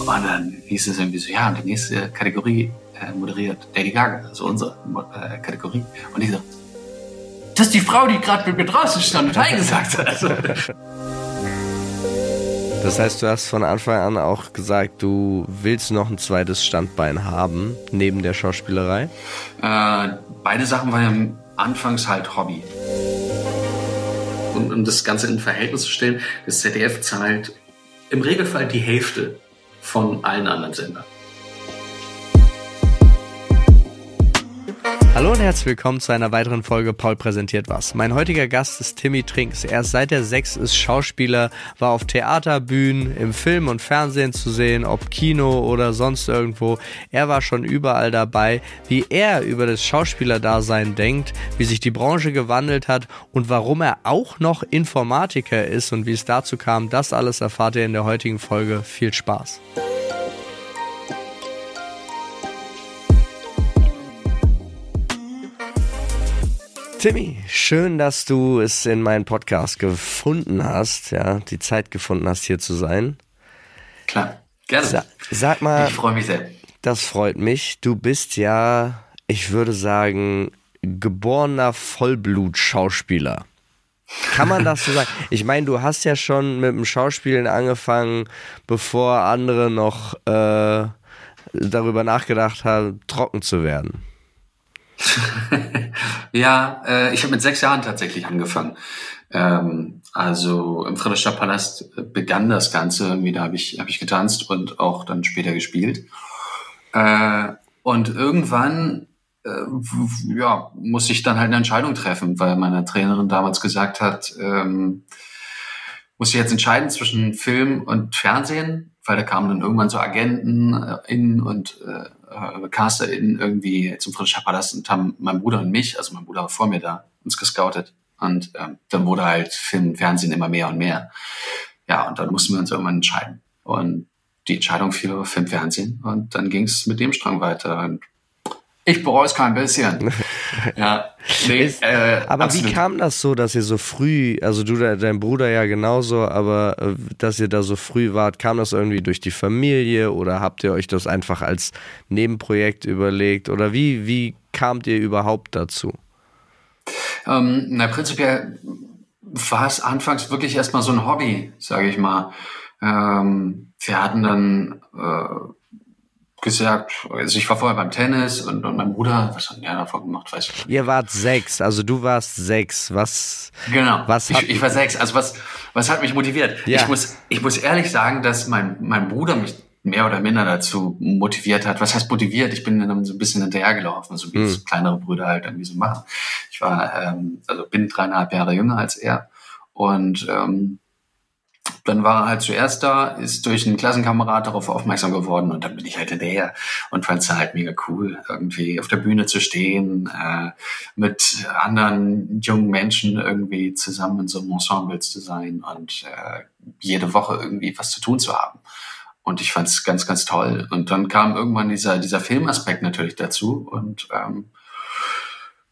Und dann hieß es irgendwie so, ja, und die nächste Kategorie äh, moderiert Lady Gaga, also unsere äh, Kategorie. Und ich so, das ist die Frau, die gerade mit mir draußen stand und Hi gesagt hat. Also, Das heißt, du hast von Anfang an auch gesagt, du willst noch ein zweites Standbein haben, neben der Schauspielerei? Äh, beide Sachen waren ja anfangs halt Hobby. Um, um das Ganze in Verhältnis zu stellen, das ZDF zahlt im Regelfall die Hälfte von allen anderen Sendern. Hallo und herzlich willkommen zu einer weiteren Folge Paul präsentiert was. Mein heutiger Gast ist Timmy Trinks. Er ist seit der sechs ist Schauspieler, war auf Theaterbühnen, im Film und Fernsehen zu sehen, ob Kino oder sonst irgendwo. Er war schon überall dabei, wie er über das Schauspielerdasein denkt, wie sich die Branche gewandelt hat und warum er auch noch Informatiker ist und wie es dazu kam, das alles erfahrt ihr in der heutigen Folge. Viel Spaß. Timmy, schön, dass du es in meinen Podcast gefunden hast, ja, die Zeit gefunden hast, hier zu sein. Klar, gerne. Sa sag mal, ich freue mich sehr. Das freut mich. Du bist ja, ich würde sagen, geborener Vollblut-Schauspieler. Kann man das so sagen? Ich meine, du hast ja schon mit dem Schauspielen angefangen, bevor andere noch äh, darüber nachgedacht haben, trocken zu werden. ja, äh, ich habe mit sechs Jahren tatsächlich angefangen. Ähm, also im Friedrichstadtpalast begann das Ganze. Irgendwie da habe ich, hab ich getanzt und auch dann später gespielt. Äh, und irgendwann äh, ja, musste ich dann halt eine Entscheidung treffen, weil meine Trainerin damals gesagt hat, ähm, muss ich jetzt entscheiden zwischen Film und Fernsehen, weil da kamen dann irgendwann so Agenten äh, in und äh, äh, CasterInnen irgendwie zum Friedrichscher Palast und haben mein Bruder und mich, also mein Bruder war vor mir da, uns gescoutet. Und ähm, dann wurde halt Film, Fernsehen immer mehr und mehr. Ja, und dann mussten wir uns irgendwann entscheiden. Und die Entscheidung fiel auf Film, Fernsehen. Und dann ging es mit dem Strang weiter. Und ich bereue es kein bisschen. ja, nee, ist, äh, aber absolut. wie kam das so, dass ihr so früh, also du, dein Bruder ja genauso, aber äh, dass ihr da so früh wart, kam das irgendwie durch die Familie oder habt ihr euch das einfach als Nebenprojekt überlegt oder wie, wie kamt ihr überhaupt dazu? Ähm, na, prinzipiell war es anfangs wirklich erstmal so ein Hobby, sage ich mal. Ähm, wir hatten dann äh, gesagt, also ich war vorher beim Tennis und, und mein Bruder, was hat der davon gemacht, weiß ich nicht. Ihr wart sechs, also du warst sechs, was? Genau, was ich, ich war sechs, also was, was hat mich motiviert? Ja. Ich muss, ich muss ehrlich sagen, dass mein, mein Bruder mich mehr oder minder dazu motiviert hat. Was heißt motiviert? Ich bin dann so ein bisschen hinterhergelaufen, so wie hm. es kleinere Brüder halt irgendwie so machen. Ich war, ähm, also bin dreieinhalb Jahre jünger als er und ähm, dann war er halt zuerst da, ist durch einen Klassenkamerad darauf aufmerksam geworden und dann bin ich halt hinterher und fand es halt mega cool, irgendwie auf der Bühne zu stehen, äh, mit anderen jungen Menschen irgendwie zusammen in so einem Ensemble zu sein und äh, jede Woche irgendwie was zu tun zu haben. Und ich fand es ganz, ganz toll. Und dann kam irgendwann dieser, dieser Filmaspekt natürlich dazu und ähm,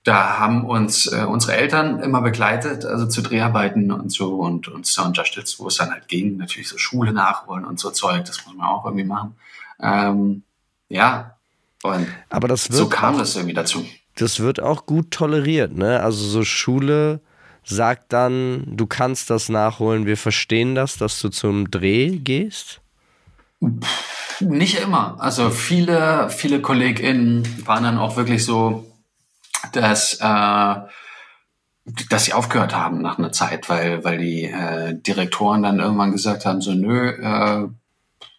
da haben uns äh, unsere Eltern immer begleitet, also zu Dreharbeiten und so und uns da unterstützt, wo es dann halt ging. Natürlich so Schule nachholen und so Zeug, das muss man auch irgendwie machen. Ähm, ja, und Aber das wird so kam auch, das irgendwie dazu. Das wird auch gut toleriert, ne? Also so Schule sagt dann, du kannst das nachholen, wir verstehen das, dass du zum Dreh gehst? Nicht immer. Also viele, viele KollegInnen waren dann auch wirklich so, dass, äh, dass sie aufgehört haben nach einer Zeit, weil, weil die äh, Direktoren dann irgendwann gesagt haben, so nö, äh,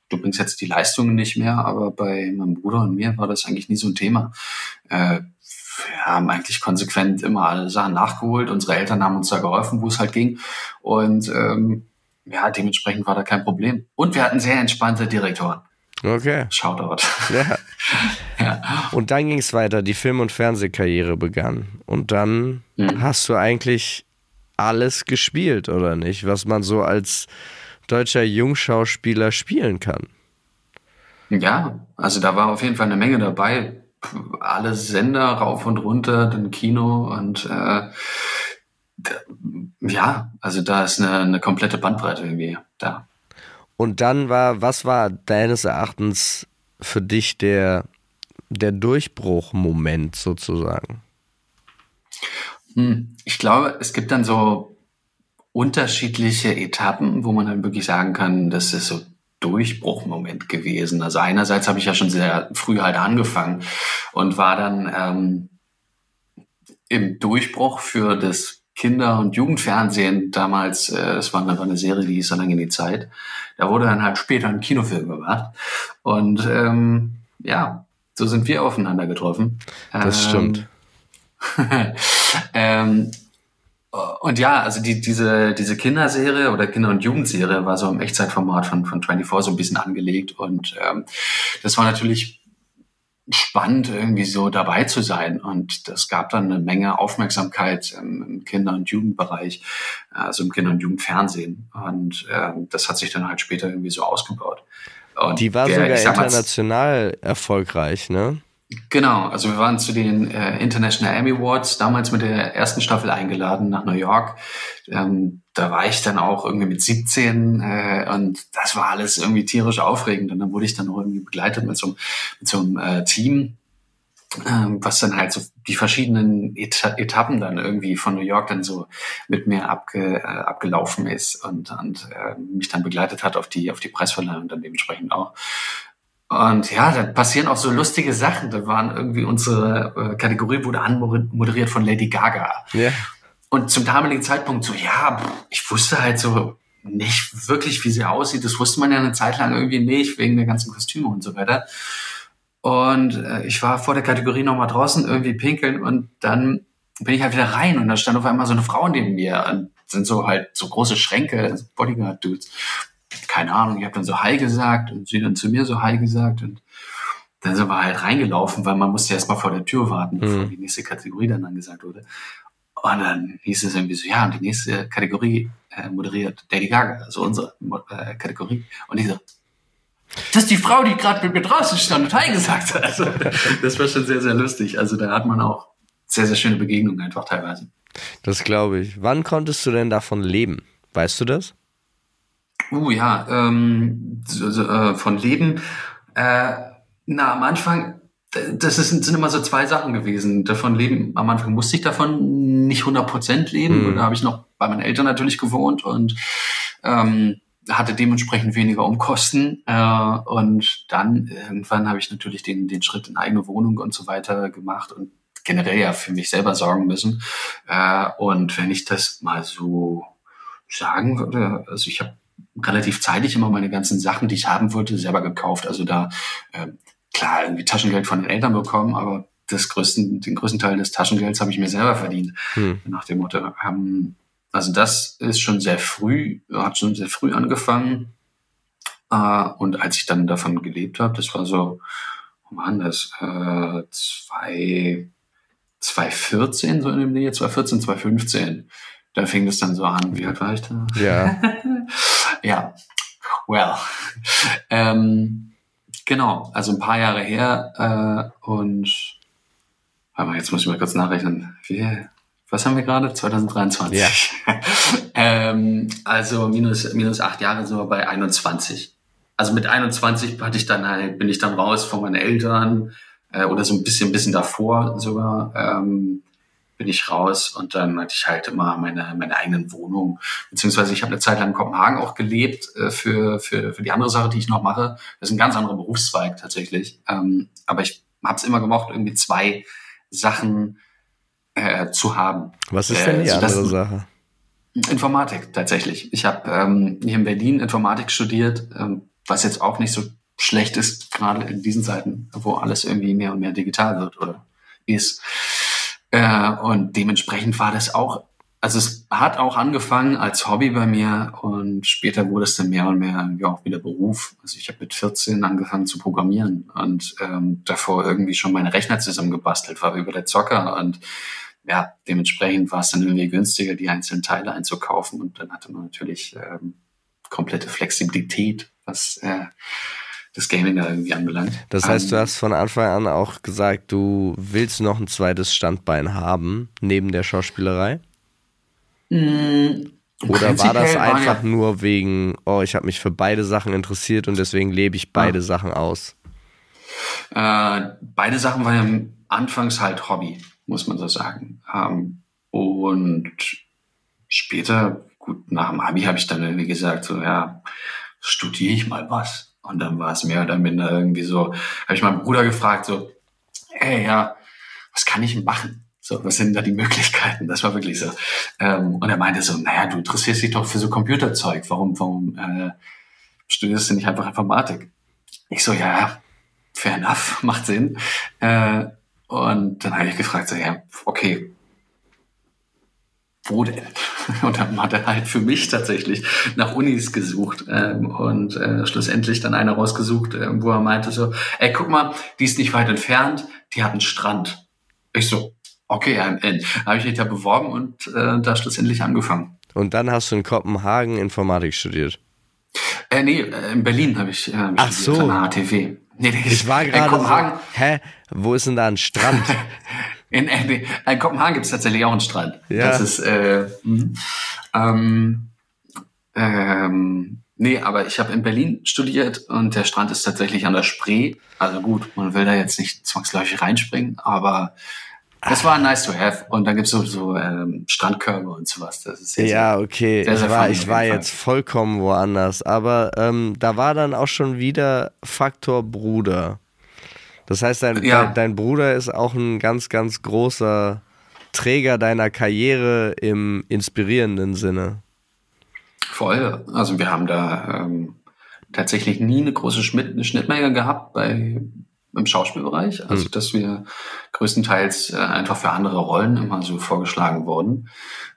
du bringst jetzt die Leistungen nicht mehr, aber bei meinem Bruder und mir war das eigentlich nie so ein Thema. Äh, wir haben eigentlich konsequent immer alle Sachen nachgeholt. Unsere Eltern haben uns da geholfen, wo es halt ging. Und ähm, ja, dementsprechend war da kein Problem. Und wir hatten sehr entspannte Direktoren. Okay. Shoutout. Ja. ja. Und dann ging es weiter, die Film- und Fernsehkarriere begann. Und dann mhm. hast du eigentlich alles gespielt, oder nicht? Was man so als deutscher Jungschauspieler spielen kann. Ja, also da war auf jeden Fall eine Menge dabei. Alle Sender rauf und runter, dann Kino und äh, ja, also da ist eine, eine komplette Bandbreite irgendwie da. Und dann war, was war deines Erachtens für dich der, der Durchbruchmoment sozusagen? Hm, ich glaube, es gibt dann so unterschiedliche Etappen, wo man dann wirklich sagen kann, das ist so Durchbruchmoment gewesen. Also einerseits habe ich ja schon sehr früh halt angefangen und war dann ähm, im Durchbruch für das Kinder- und Jugendfernsehen damals, äh, es war einfach eine Serie, die hieß so lange in die Zeit. Da wurde dann halt später ein Kinofilm gemacht. Und ähm, ja, so sind wir aufeinander getroffen. Das ähm, stimmt. ähm, und ja, also die, diese, diese Kinderserie oder Kinder- und Jugendserie war so im Echtzeitformat von, von 24 so ein bisschen angelegt. Und ähm, das war natürlich spannend, irgendwie so dabei zu sein. Und das gab dann eine Menge Aufmerksamkeit im, im Kinder- und Jugendbereich, also im Kinder- und Jugendfernsehen. Und äh, das hat sich dann halt später irgendwie so ausgebaut. Und die war der, sogar international erfolgreich, ne? Genau, also wir waren zu den äh, International Emmy Awards damals mit der ersten Staffel eingeladen nach New York. Ähm, da war ich dann auch irgendwie mit 17 äh, und das war alles irgendwie tierisch aufregend. Und dann wurde ich dann auch irgendwie begleitet mit so, mit so einem äh, Team, ähm, was dann halt so die verschiedenen Eta Etappen dann irgendwie von New York dann so mit mir abge, äh, abgelaufen ist und, und äh, mich dann begleitet hat auf die, auf die Preisverleihung dann dementsprechend auch. Und ja, da passieren auch so lustige Sachen. Da waren irgendwie unsere äh, Kategorie wurde anmoderiert von Lady Gaga. Ja. Und zum damaligen Zeitpunkt so, ja, ich wusste halt so nicht wirklich, wie sie aussieht. Das wusste man ja eine Zeit lang irgendwie nicht, wegen der ganzen Kostüme und so weiter. Und äh, ich war vor der Kategorie nochmal draußen irgendwie pinkeln und dann bin ich halt wieder rein und da stand auf einmal so eine Frau neben mir und sind so halt so große Schränke, Bodyguard-Dudes keine Ahnung, ich habe dann so Hi gesagt und sie dann zu mir so Hi gesagt und dann sind wir halt reingelaufen, weil man musste erst mal vor der Tür warten, mhm. bevor die nächste Kategorie dann angesagt wurde. Und dann hieß es irgendwie so, ja, und die nächste Kategorie äh, moderiert Lady Gaga, also unsere äh, Kategorie. Und ich so, das ist die Frau, die gerade mit mir draußen stand und Hi gesagt hat. Also, das war schon sehr, sehr lustig. Also da hat man auch sehr, sehr schöne Begegnungen einfach teilweise. Das glaube ich. Wann konntest du denn davon leben? Weißt du das? Uh, ja, ähm, äh, von Leben. Äh, na, am Anfang, das ist, sind immer so zwei Sachen gewesen. Davon leben, am Anfang musste ich davon nicht 100% leben. Mhm. Da habe ich noch bei meinen Eltern natürlich gewohnt und ähm, hatte dementsprechend weniger Umkosten. Äh, und dann irgendwann habe ich natürlich den, den Schritt in eigene Wohnung und so weiter gemacht und generell ja für mich selber sorgen müssen. Äh, und wenn ich das mal so sagen würde, also ich habe relativ zeitig immer meine ganzen Sachen, die ich haben wollte, selber gekauft. Also da, äh, klar, irgendwie Taschengeld von den Eltern bekommen, aber das größten, den größten Teil des Taschengelds habe ich mir selber verdient. Hm. Nach dem Motto. Ähm, also das ist schon sehr früh, hat schon sehr früh angefangen. Äh, und als ich dann davon gelebt habe, das war so, wo waren das? Äh, zwei, 2014, so in dem Nähe, 2014, 2015 da fing es dann so an. Wie alt war ich da? Ja. ja. Well. ähm, genau, also ein paar Jahre her äh, und mal, jetzt muss ich mal kurz nachrechnen. Wie, was haben wir gerade? 2023. Ja. ähm, also minus, minus acht Jahre sind wir bei 21. Also mit 21 hatte ich dann halt, bin ich dann raus von meinen Eltern äh, oder so ein bisschen, bisschen davor sogar. Ähm, bin ich raus und dann hatte ich halt immer meine, meine eigenen Wohnungen. Beziehungsweise ich habe eine Zeit lang in Kopenhagen auch gelebt äh, für, für, für die andere Sache, die ich noch mache. Das ist ein ganz anderer Berufszweig tatsächlich. Ähm, aber ich habe es immer gemocht, irgendwie zwei Sachen äh, zu haben. Was ist denn die äh, andere Sache? Informatik tatsächlich. Ich habe ähm, hier in Berlin Informatik studiert, ähm, was jetzt auch nicht so schlecht ist, gerade in diesen Zeiten, wo alles irgendwie mehr und mehr digital wird oder ist. Äh, und dementsprechend war das auch, also es hat auch angefangen als Hobby bei mir und später wurde es dann mehr und mehr ja, auch wieder Beruf. Also ich habe mit 14 angefangen zu programmieren und ähm, davor irgendwie schon meine Rechner zusammengebastelt, war über der Zocker und ja, dementsprechend war es dann irgendwie günstiger, die einzelnen Teile einzukaufen und dann hatte man natürlich ähm, komplette Flexibilität, was äh, das Gaming da irgendwie anbelangt. Das heißt, um, du ähm, hast von Anfang an auch gesagt, du willst noch ein zweites Standbein haben, neben der Schauspielerei? Mm, Oder war das einfach ja nur wegen, oh, ich habe mich für beide Sachen interessiert und deswegen lebe ich beide ja. Sachen aus? Äh, beide Sachen waren ja anfangs halt Hobby, muss man so sagen. Ähm, und später, gut, nach dem Abi habe ich dann irgendwie gesagt, so, ja, studiere ich mal was. Und dann war es mehr oder minder irgendwie so, habe ich meinen Bruder gefragt, so, ey, ja, was kann ich machen? So, was sind da die Möglichkeiten? Das war wirklich so. Ähm, und er meinte so, naja, du interessierst dich doch für so Computerzeug. Warum, warum äh, studierst du nicht einfach Informatik? Ich so, ja, fair enough, macht Sinn. Äh, und dann habe ich gefragt, so, ja, okay, wo denn? Und dann hat er halt für mich tatsächlich nach Unis gesucht ähm, und äh, schlussendlich dann eine rausgesucht, äh, wo er meinte so, ey, guck mal, die ist nicht weit entfernt, die hat einen Strand. Ich so, okay, dann habe ich mich da beworben und äh, da schlussendlich angefangen. Und dann hast du in Kopenhagen Informatik studiert? Äh, nee, äh, in Berlin habe ich, äh, hab Ach studiert, so. an der HTW. Nee, nee, ich war gerade Kopenhagen. So, hä, wo ist denn da ein Strand? in, in, in Kopenhagen gibt es tatsächlich auch einen Strand. Ja. Das ist, äh, mh. ähm, ähm, nee, aber ich habe in Berlin studiert und der Strand ist tatsächlich an der Spree. Also gut, man will da jetzt nicht zwangsläufig reinspringen, aber das war nice to have. Und dann gibt's so, so ähm, Strandkörbe und sowas. Das ist sehr, ja, okay. Sehr, sehr ich war, ich war jetzt vollkommen woanders. Aber ähm, da war dann auch schon wieder Faktor Bruder. Das heißt, dein, ja. dein, dein, Bruder ist auch ein ganz, ganz großer Träger deiner Karriere im inspirierenden Sinne. Voll. Also wir haben da ähm, tatsächlich nie eine große Schnitt, Schnittmenge gehabt bei im Schauspielbereich, also mhm. dass wir größtenteils äh, einfach für andere Rollen immer so vorgeschlagen wurden.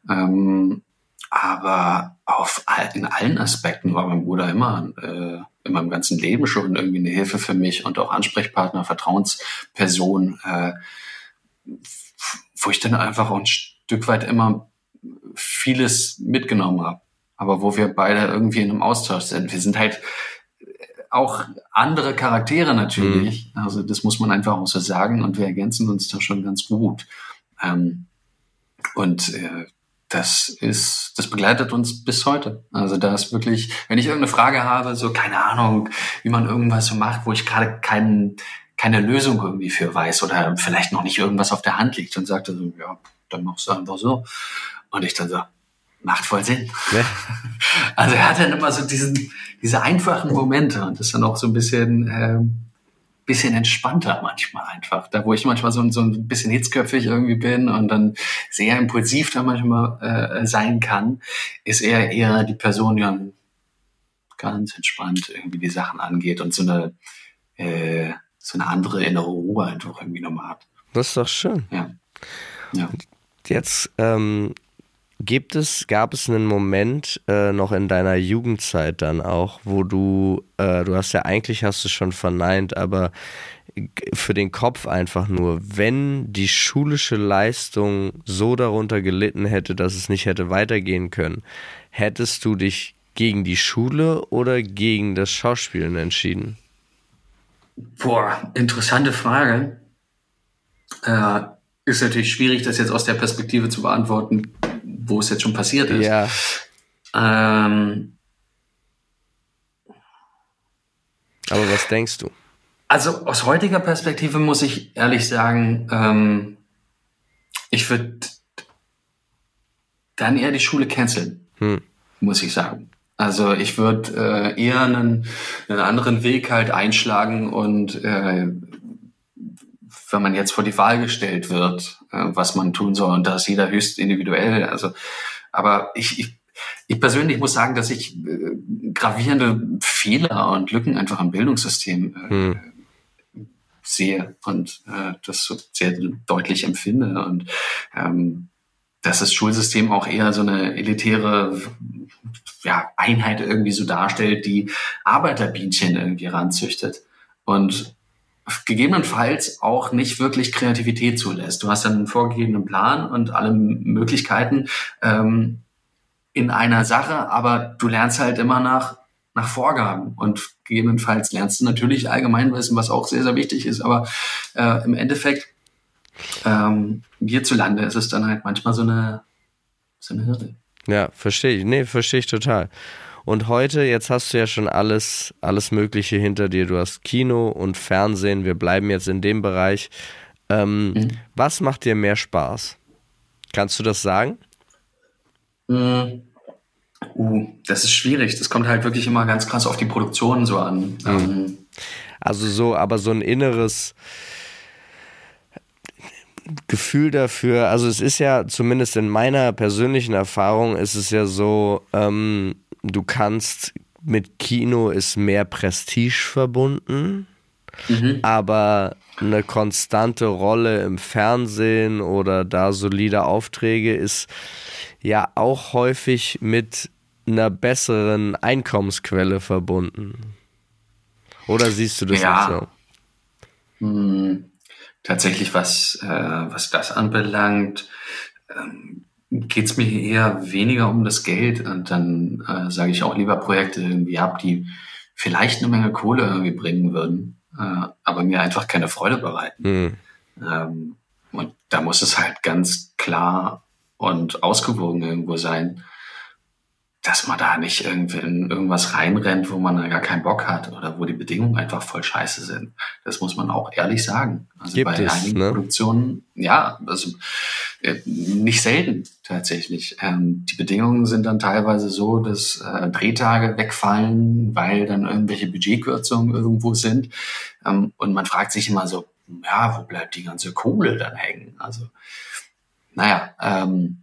Ähm, aber auf in allen Aspekten war mein Bruder immer äh, in meinem ganzen Leben schon irgendwie eine Hilfe für mich und auch Ansprechpartner, Vertrauensperson, äh, wo ich dann einfach auch ein Stück weit immer vieles mitgenommen habe. Aber wo wir beide irgendwie in einem Austausch sind. Wir sind halt auch andere Charaktere natürlich. Mhm. Also das muss man einfach auch so sagen und wir ergänzen uns da schon ganz gut. Ähm, und äh, das ist, das begleitet uns bis heute. Also da ist wirklich, wenn ich irgendeine Frage habe, so keine Ahnung, wie man irgendwas so macht, wo ich gerade keinen keine Lösung irgendwie für weiß oder vielleicht noch nicht irgendwas auf der Hand liegt und sagte so, ja, dann machst du einfach so. Und ich dann so, macht voll Sinn. Ja. Also er hat dann immer so diesen, diese einfachen Momente und ist dann auch so ein bisschen, ähm, bisschen entspannter manchmal einfach. Da wo ich manchmal so, so ein bisschen hitzköpfig irgendwie bin und dann sehr impulsiv da manchmal äh, sein kann, ist er eher die Person, die dann ganz entspannt irgendwie die Sachen angeht und so eine, äh, so eine andere innere Ruhe einfach irgendwie nochmal hat. Das ist doch schön. Ja. ja. Jetzt ähm, Gibt es, gab es einen Moment äh, noch in deiner Jugendzeit dann auch, wo du, äh, du hast ja eigentlich hast du schon verneint, aber für den Kopf einfach nur, wenn die schulische Leistung so darunter gelitten hätte, dass es nicht hätte weitergehen können, hättest du dich gegen die Schule oder gegen das Schauspielen entschieden? Boah, interessante Frage. Äh, ist natürlich schwierig, das jetzt aus der Perspektive zu beantworten, wo es jetzt schon passiert ist. Ja. Ähm, Aber was denkst du? Also aus heutiger Perspektive muss ich ehrlich sagen, ähm, ich würde dann eher die Schule canceln, hm. muss ich sagen. Also ich würde äh, eher einen, einen anderen Weg halt einschlagen und äh, wenn man jetzt vor die Wahl gestellt wird, äh, was man tun soll, und da ist jeder höchst individuell. Also, aber ich, ich, ich persönlich muss sagen, dass ich äh, gravierende Fehler und Lücken einfach im Bildungssystem äh, hm. sehe und äh, das so sehr deutlich empfinde und ähm, dass das Schulsystem auch eher so eine elitäre ja, Einheit irgendwie so darstellt, die Arbeiterbienchen irgendwie ranzüchtet. Und gegebenenfalls auch nicht wirklich Kreativität zulässt. Du hast dann einen vorgegebenen Plan und alle Möglichkeiten ähm, in einer Sache, aber du lernst halt immer nach, nach Vorgaben und gegebenenfalls lernst du natürlich Allgemeinwissen, was auch sehr, sehr wichtig ist, aber äh, im Endeffekt ähm, hierzulande ist es dann halt manchmal so eine, so eine Hürde. Ja, verstehe ich. Nee, verstehe ich total. Und heute, jetzt hast du ja schon alles, alles Mögliche hinter dir. Du hast Kino und Fernsehen. Wir bleiben jetzt in dem Bereich. Ähm, mhm. Was macht dir mehr Spaß? Kannst du das sagen? Mhm. Uh, das ist schwierig. Das kommt halt wirklich immer ganz krass auf die Produktion so an. Mhm. Ähm, also so, aber so ein inneres Gefühl dafür, also es ist ja zumindest in meiner persönlichen Erfahrung ist es ja so, ähm, du kannst mit Kino ist mehr Prestige verbunden, mhm. aber eine konstante Rolle im Fernsehen oder da solide Aufträge ist ja auch häufig mit einer besseren Einkommensquelle verbunden. Oder siehst du das ja. nicht so? Hm, tatsächlich, was, äh, was das anbelangt, ähm, geht es mir eher weniger um das Geld. Und dann äh, sage ich auch lieber Projekte irgendwie ab, die vielleicht eine Menge Kohle irgendwie bringen würden, äh, aber mir einfach keine Freude bereiten. Mhm. Ähm, und da muss es halt ganz klar und ausgewogen irgendwo sein dass man da nicht irgendwie in irgendwas reinrennt, wo man gar keinen Bock hat oder wo die Bedingungen einfach voll scheiße sind. Das muss man auch ehrlich sagen. Also Gibt bei es, einigen ne? Produktionen, ja, also äh, nicht selten tatsächlich. Ähm, die Bedingungen sind dann teilweise so, dass äh, Drehtage wegfallen, weil dann irgendwelche Budgetkürzungen irgendwo sind. Ähm, und man fragt sich immer so, ja, wo bleibt die ganze Kohle dann hängen? Also, naja, ähm,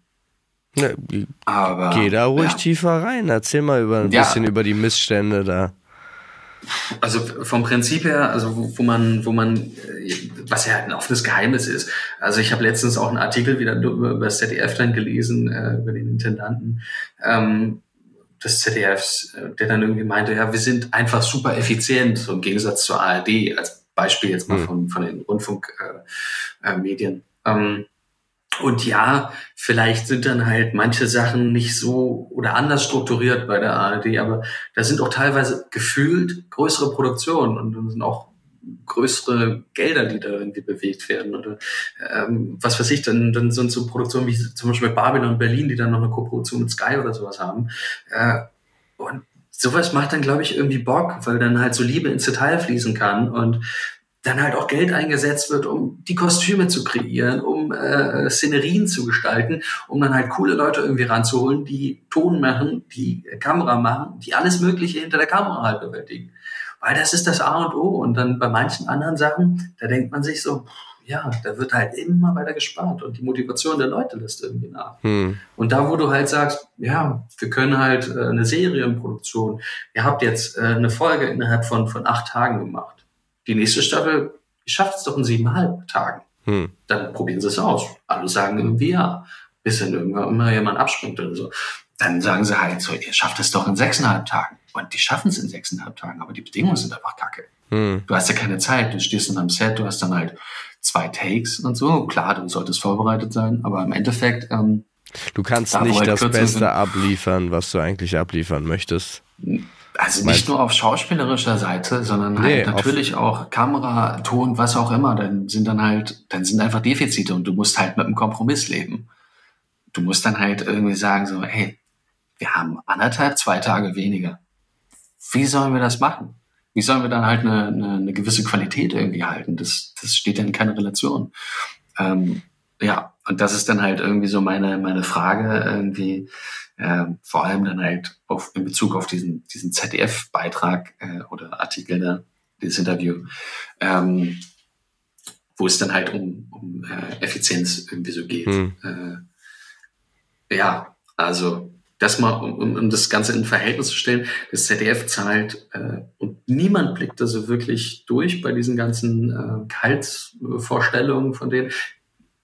ja, aber, geh da ruhig ja. tiefer rein. Erzähl mal über ein ja. bisschen über die Missstände da. Also vom Prinzip her, also wo, wo man, wo man, was ja ein offenes Geheimnis ist. Also ich habe letztens auch einen Artikel wieder über das ZDF dann gelesen, äh, über den Intendanten ähm, des ZDFs, äh, der dann irgendwie meinte, ja, wir sind einfach super effizient, so im Gegensatz zur ARD, als Beispiel jetzt mal hm. von, von den Rundfunkmedien. Äh, äh, ähm, und ja, vielleicht sind dann halt manche Sachen nicht so oder anders strukturiert bei der ARD, aber da sind auch teilweise gefühlt größere Produktionen und dann sind auch größere Gelder, die da irgendwie bewegt werden. Oder ähm, was weiß ich, dann, dann sind so Produktionen wie zum Beispiel Babylon Berlin, die dann noch eine Kooperation mit Sky oder sowas haben. Äh, und sowas macht dann, glaube ich, irgendwie Bock, weil dann halt so Liebe ins Detail fließen kann. Und dann halt auch Geld eingesetzt wird, um die Kostüme zu kreieren, um äh, Szenerien zu gestalten, um dann halt coole Leute irgendwie ranzuholen, die Ton machen, die Kamera machen, die alles Mögliche hinter der Kamera halt bewältigen. Weil das ist das A und O. Und dann bei manchen anderen Sachen, da denkt man sich so, ja, da wird halt immer weiter gespart und die Motivation der Leute lässt irgendwie nach. Hm. Und da, wo du halt sagst, ja, wir können halt äh, eine Serienproduktion, ihr habt jetzt äh, eine Folge innerhalb von, von acht Tagen gemacht die nächste Staffel schafft es doch in siebeneinhalb Tagen. Hm. Dann probieren sie es aus. Alle sagen irgendwie ja. Bis dann irgendwann immer jemand abspringt oder so. Dann sagen sie halt so, ihr schafft es doch in sechseinhalb Tagen. Und die schaffen es in sechseinhalb Tagen, aber die Bedingungen sind einfach kacke. Hm. Du hast ja keine Zeit, du stehst in einem Set, du hast dann halt zwei Takes und so. Klar, du solltest vorbereitet sein, aber im Endeffekt. Ähm, du kannst nicht halt das Beste sind. abliefern, was du eigentlich abliefern möchtest. Also nicht nur auf schauspielerischer Seite, sondern halt nee, natürlich auch Kamera, Ton, was auch immer. Dann sind dann halt, dann sind einfach Defizite und du musst halt mit einem Kompromiss leben. Du musst dann halt irgendwie sagen so, hey, wir haben anderthalb, zwei Tage weniger. Wie sollen wir das machen? Wie sollen wir dann halt eine, eine, eine gewisse Qualität irgendwie halten? Das, das steht ja in keiner Relation. Ähm, ja, und das ist dann halt irgendwie so meine, meine Frage irgendwie, äh, vor allem dann halt auf, in Bezug auf diesen, diesen ZDF-Beitrag äh, oder Artikel, da, dieses Interview, ähm, wo es dann halt um, um äh, Effizienz irgendwie so geht. Hm. Äh, ja, also das mal, um, um das Ganze in Verhältnis zu stellen, das ZDF zahlt äh, und niemand blickt da so wirklich durch bei diesen ganzen äh, Gehaltsvorstellungen von denen.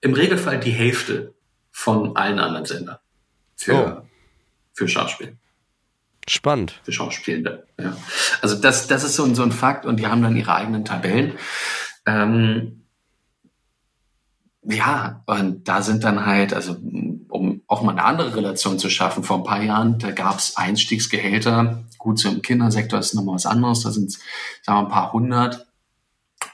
Im Regelfall die Hälfte von allen anderen Sendern für, oh. Für Schauspiel. Spannend. Für Schauspielende, ja. Also das, das ist so, so ein Fakt und die haben dann ihre eigenen Tabellen. Ähm, ja, und da sind dann halt, also um auch mal eine andere Relation zu schaffen, vor ein paar Jahren, da gab es Einstiegsgehälter. Gut, so im Kindersektor ist nochmal was anderes, da sind es, sagen wir, ein paar hundert.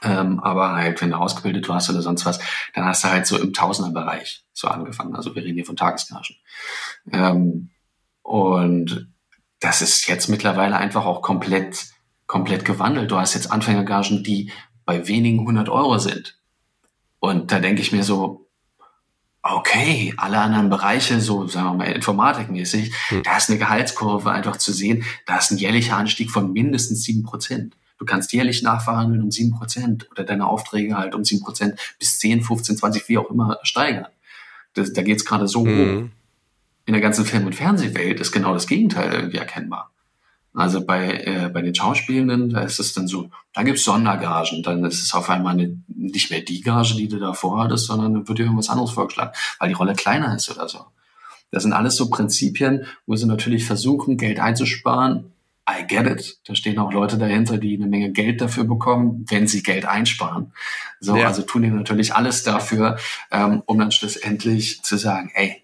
Ähm, aber halt, wenn du ausgebildet warst oder sonst was, dann hast du halt so im Tausenderbereich so angefangen. Also wir reden hier von Tagesgagen. Ähm, und das ist jetzt mittlerweile einfach auch komplett, komplett gewandelt. Du hast jetzt Anfängergagen, die bei wenigen hundert Euro sind. Und da denke ich mir so, okay, alle anderen Bereiche, so sagen wir mal informatikmäßig, hm. da ist eine Gehaltskurve einfach zu sehen, da ist ein jährlicher Anstieg von mindestens sieben Prozent. Du kannst jährlich nachverhandeln um sieben Prozent oder deine Aufträge halt um sieben Prozent bis zehn, 15, 20, wie auch immer steigern. Das, da geht's gerade so mhm. hoch. In der ganzen Film- und Fernsehwelt ist genau das Gegenteil irgendwie erkennbar. Also bei, äh, bei den Schauspielenden, da ist es dann so, da gibt's Sondergagen, dann ist es auf einmal eine, nicht mehr die Gage, die du davor hattest, sondern dann wird dir irgendwas anderes vorgeschlagen, weil die Rolle kleiner ist oder so. Das sind alles so Prinzipien, wo sie natürlich versuchen, Geld einzusparen. I get it. Da stehen auch Leute dahinter, die eine Menge Geld dafür bekommen, wenn sie Geld einsparen. So, ja. also tun die natürlich alles dafür, ähm, um dann schlussendlich zu sagen, ey,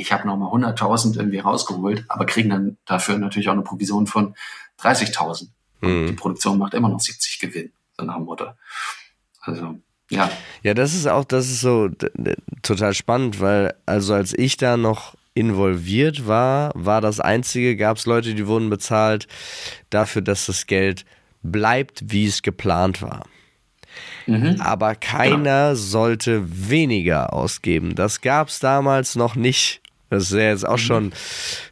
ich habe nochmal 100.000 irgendwie rausgeholt, aber kriegen dann dafür natürlich auch eine Provision von 30.000. Mhm. Die Produktion macht immer noch 70 Gewinn, so nach dem Motto. Also, ja. Ja, das ist auch, das ist so total spannend, weil, also als ich da noch involviert war, war das Einzige, gab es Leute, die wurden bezahlt dafür, dass das Geld bleibt, wie es geplant war. Mhm. Aber keiner genau. sollte weniger ausgeben. Das gab es damals noch nicht. Das ist ja jetzt auch mhm. schon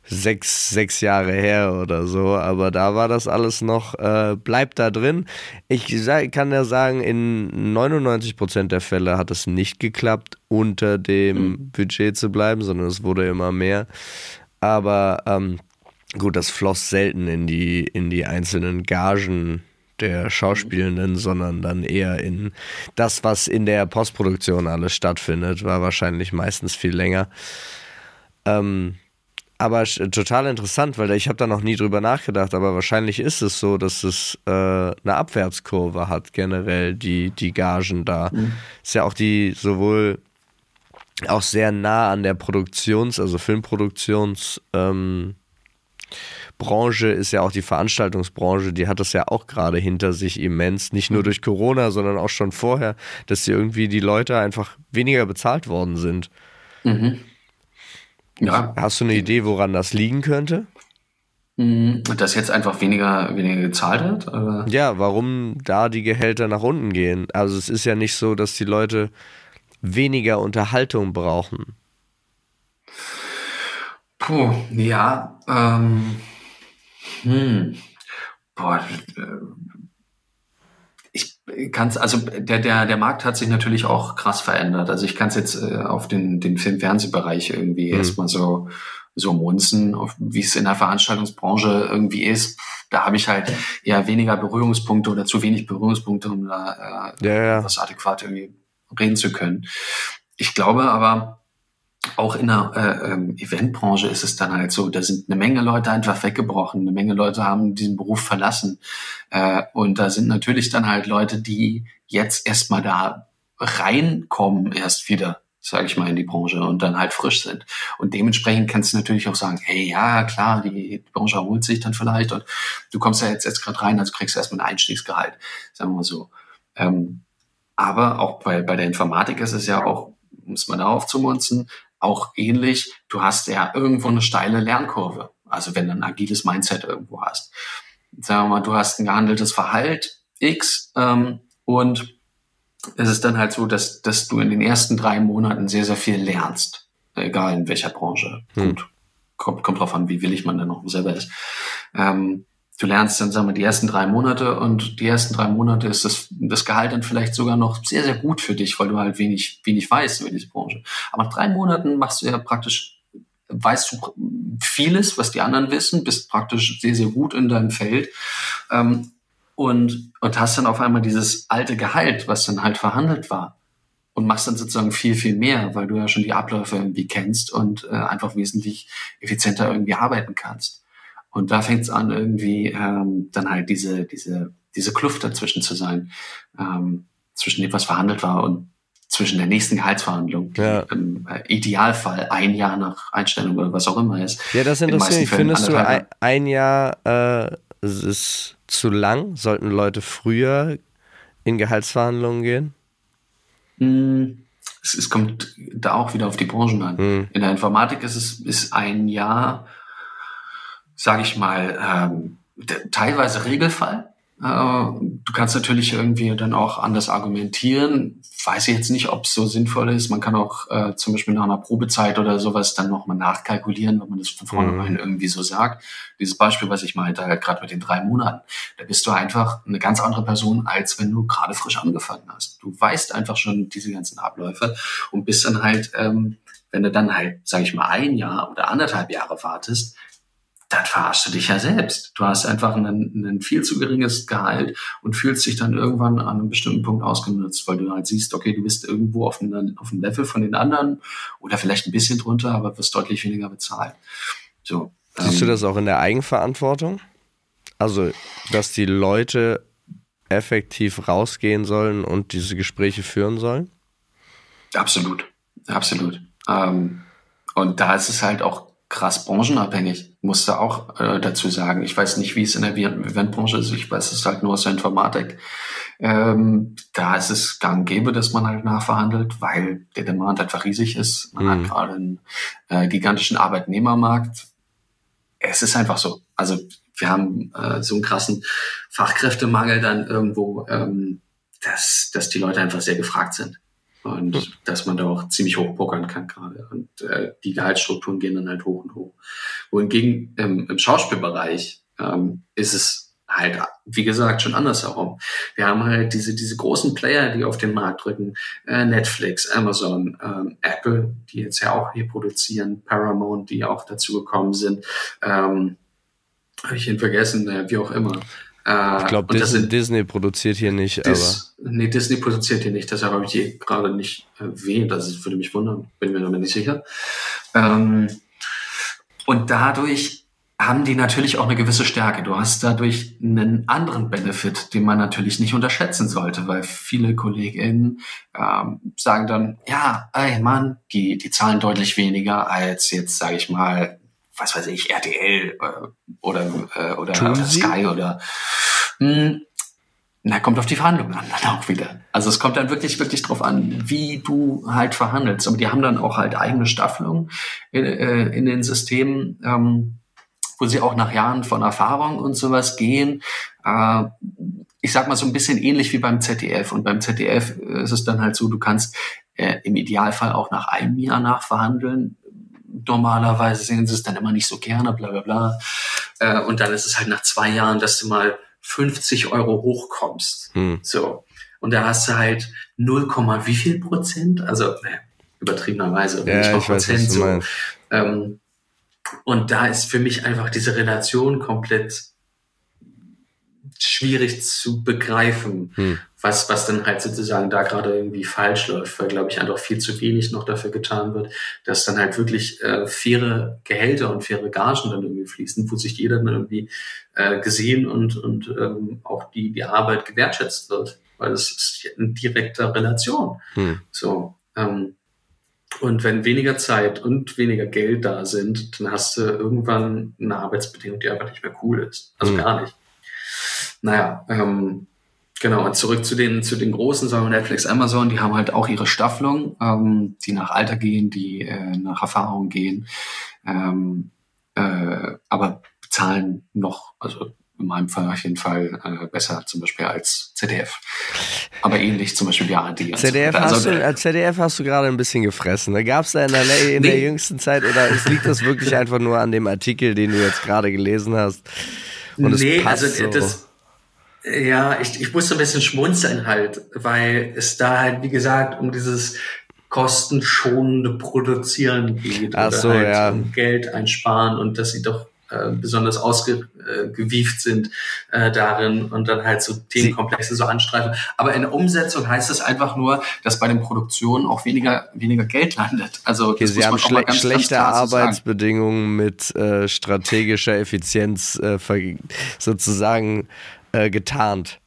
sechs, sechs Jahre her oder so, aber da war das alles noch, äh, bleibt da drin. Ich kann ja sagen, in 99 Prozent der Fälle hat es nicht geklappt, unter dem mhm. Budget zu bleiben, sondern es wurde immer mehr. Aber ähm, gut, das floss selten in die, in die einzelnen Gagen der Schauspielenden, sondern dann eher in das, was in der Postproduktion alles stattfindet, war wahrscheinlich meistens viel länger. Ähm, aber total interessant, weil ich habe da noch nie drüber nachgedacht, aber wahrscheinlich ist es so, dass es äh, eine Abwärtskurve hat, generell, die, die Gagen da. Mhm. Ist ja auch die sowohl auch sehr nah an der Produktions-, also Filmproduktions- ähm, Branche ist ja auch die Veranstaltungsbranche, die hat das ja auch gerade hinter sich immens, nicht nur mhm. durch Corona, sondern auch schon vorher, dass sie irgendwie die Leute einfach weniger bezahlt worden sind. Mhm. Ja. Hast du eine Idee, woran das liegen könnte? Mhm. Dass jetzt einfach weniger, weniger gezahlt wird? Oder? Ja, warum da die Gehälter nach unten gehen. Also es ist ja nicht so, dass die Leute weniger Unterhaltung brauchen. Puh, ja, ähm, hm, boah, äh, kann's, also der, der, der Markt hat sich natürlich auch krass verändert. Also ich kann es jetzt äh, auf den, den Film-Fernsehbereich irgendwie mhm. erstmal so, so munzen, wie es in der Veranstaltungsbranche irgendwie ist. Da habe ich halt eher weniger Berührungspunkte oder zu wenig Berührungspunkte, um da äh, ja, ja. was adäquat irgendwie reden zu können. Ich glaube aber, auch in der äh, ähm, Eventbranche ist es dann halt so, da sind eine Menge Leute einfach weggebrochen, eine Menge Leute haben diesen Beruf verlassen. Äh, und da sind natürlich dann halt Leute, die jetzt erstmal da reinkommen, erst wieder, sage ich mal, in die Branche und dann halt frisch sind. Und dementsprechend kannst du natürlich auch sagen, hey, ja, klar, die Branche erholt sich dann vielleicht und du kommst ja jetzt, jetzt gerade rein, also kriegst du erstmal ein Einstiegsgehalt, sagen wir mal so. Ähm, aber auch bei, bei der Informatik ist es ja auch, muss man da aufzumunzen, auch ähnlich, du hast ja irgendwo eine steile Lernkurve. Also wenn du ein agiles Mindset irgendwo hast. Sagen wir mal, du hast ein gehandeltes Verhalt X ähm, und es ist dann halt so, dass, dass du in den ersten drei Monaten sehr, sehr viel lernst. Egal in welcher Branche. Hm. Gut. Kommt, kommt drauf an, wie willig man dann noch selber ist. Ähm, du lernst dann, sagen wir, die ersten drei Monate und die ersten drei Monate ist das, das Gehalt dann vielleicht sogar noch sehr, sehr gut für dich, weil du halt wenig, wenig weißt über diese Branche. Aber nach drei Monaten machst du ja praktisch, weißt du vieles, was die anderen wissen, bist praktisch sehr, sehr gut in deinem Feld. Ähm, und, und hast dann auf einmal dieses alte Gehalt, was dann halt verhandelt war. Und machst dann sozusagen viel, viel mehr, weil du ja schon die Abläufe irgendwie kennst und äh, einfach wesentlich effizienter irgendwie arbeiten kannst. Und da fängt es an, irgendwie ähm, dann halt diese, diese, diese Kluft dazwischen zu sein, ähm, zwischen dem, was verhandelt war und zwischen der nächsten Gehaltsverhandlung, die ja. im äh, Idealfall ein Jahr nach Einstellung oder was auch immer ist. Ja, das interessiert mich. Findest du ein, ein Jahr äh, ist zu lang? Sollten Leute früher in Gehaltsverhandlungen gehen? Mm, es, es, kommt da auch wieder auf die Branchen an. Mm. In der Informatik ist es ist ein Jahr sage ich mal, ähm, teilweise Regelfall. Äh, du kannst natürlich irgendwie dann auch anders argumentieren. Weiß ich jetzt nicht, ob es so sinnvoll ist. Man kann auch äh, zum Beispiel nach einer Probezeit oder sowas dann nochmal nachkalkulieren, wenn man das von vornherein mhm. irgendwie so sagt. Dieses Beispiel, was ich meinte, halt gerade mit den drei Monaten, da bist du einfach eine ganz andere Person, als wenn du gerade frisch angefangen hast. Du weißt einfach schon diese ganzen Abläufe und bist dann halt, ähm, wenn du dann halt, sage ich mal, ein Jahr oder anderthalb Jahre wartest, dann verarschst du dich ja selbst. Du hast einfach ein, viel zu geringes Gehalt und fühlst dich dann irgendwann an einem bestimmten Punkt ausgenutzt, weil du halt siehst, okay, du bist irgendwo auf einem, auf einem Level von den anderen oder vielleicht ein bisschen drunter, aber wirst deutlich weniger bezahlt. So. Siehst ähm, du das auch in der Eigenverantwortung? Also, dass die Leute effektiv rausgehen sollen und diese Gespräche führen sollen? Absolut, absolut. Ähm, und da ist es halt auch krass branchenabhängig, musste auch äh, dazu sagen. Ich weiß nicht, wie es in der Eventbranche ist. Ich weiß es halt nur aus der Informatik. Ähm, da ist es gang gäbe, dass man halt nachverhandelt, weil der Demand einfach riesig ist. Man mhm. hat gerade einen äh, gigantischen Arbeitnehmermarkt. Es ist einfach so. Also wir haben äh, so einen krassen Fachkräftemangel dann irgendwo, ähm, dass, dass die Leute einfach sehr gefragt sind und mhm. dass man da auch ziemlich hoch pokern kann gerade. Und äh, die Gehaltsstrukturen gehen dann halt hoch und hoch. Wohingegen ähm, im Schauspielbereich ähm, ist es halt, wie gesagt, schon andersherum. Wir haben halt diese, diese großen Player, die auf den Markt drücken, äh, Netflix, Amazon, ähm, Apple, die jetzt ja auch hier produzieren, Paramount, die auch dazu gekommen sind. Ähm, Habe ich ihn vergessen, äh, wie auch immer. Äh, ich glaube, Disney, Disney, produziert hier nicht, Dis, aber. Nee, Disney produziert hier nicht, deshalb habe ich die gerade nicht erwähnt. Das würde mich wundern, bin mir aber nicht sicher. Ähm, und dadurch haben die natürlich auch eine gewisse Stärke. Du hast dadurch einen anderen Benefit, den man natürlich nicht unterschätzen sollte, weil viele KollegInnen ähm, sagen dann, ja, ey Mann, die, die zahlen deutlich weniger als jetzt, sage ich mal, was weiß ich, RTL äh, oder, äh, oder, oder Sky oder mh, hm, na, kommt auf die Verhandlungen an, dann auch wieder. Also es kommt dann wirklich, wirklich drauf an, wie du halt verhandelst. Aber die haben dann auch halt eigene Staffelungen in, äh, in den Systemen, ähm, wo sie auch nach Jahren von Erfahrung und sowas gehen. Äh, ich sag mal so ein bisschen ähnlich wie beim ZDF. Und beim ZDF ist es dann halt so, du kannst äh, im Idealfall auch nach einem Jahr nachverhandeln normalerweise sehen sie es dann immer nicht so gerne, bla bla bla. Äh, und dann ist es halt nach zwei Jahren, dass du mal 50 Euro hochkommst. Hm. So. Und da hast du halt 0, wie viel Prozent? Also ne, übertriebenerweise, ja, nicht mal Prozent. so. Ähm, und da ist für mich einfach diese Relation komplett schwierig zu begreifen, hm. Was, was dann halt sozusagen da gerade irgendwie falsch läuft, weil, glaube ich, einfach viel zu wenig noch dafür getan wird, dass dann halt wirklich äh, faire Gehälter und faire Gagen dann irgendwie fließen, wo sich jeder dann irgendwie äh, gesehen und, und ähm, auch die, die Arbeit gewertschätzt wird, weil es ist in direkter Relation. Hm. So, ähm, und wenn weniger Zeit und weniger Geld da sind, dann hast du irgendwann eine Arbeitsbedingung, die einfach nicht mehr cool ist. Also hm. gar nicht. Naja, ähm, genau, und zurück zu den, zu den großen, sagen wir Netflix, Amazon, die haben halt auch ihre Staffelung, ähm, die nach Alter gehen, die äh, nach Erfahrung gehen, ähm, äh, aber bezahlen noch, also in meinem Fall auf jeden Fall äh, besser zum Beispiel als ZDF. Aber ähnlich zum Beispiel wie ARD. ZDF, so. hast also, du, als ZDF hast du gerade ein bisschen gefressen. Da gab es da in, der, in nee. der jüngsten Zeit oder liegt das wirklich einfach nur an dem Artikel, den du jetzt gerade gelesen hast? Und nee, also so. das, ja, ich, ich muss so ein bisschen schmunzeln halt, weil es da halt, wie gesagt, um dieses kostenschonende Produzieren geht. Ach so, halt ja. um Geld einsparen und dass sie doch äh, besonders ausgewieft äh, sind äh, darin und dann halt so Themenkomplexe so anstreifen. Aber in der Umsetzung heißt es einfach nur, dass bei den Produktionen auch weniger, weniger Geld landet. Also okay, Sie haben schle ganz, schlechte ganz Arbeitsbedingungen mit äh, strategischer Effizienz äh, sozusagen äh, getarnt.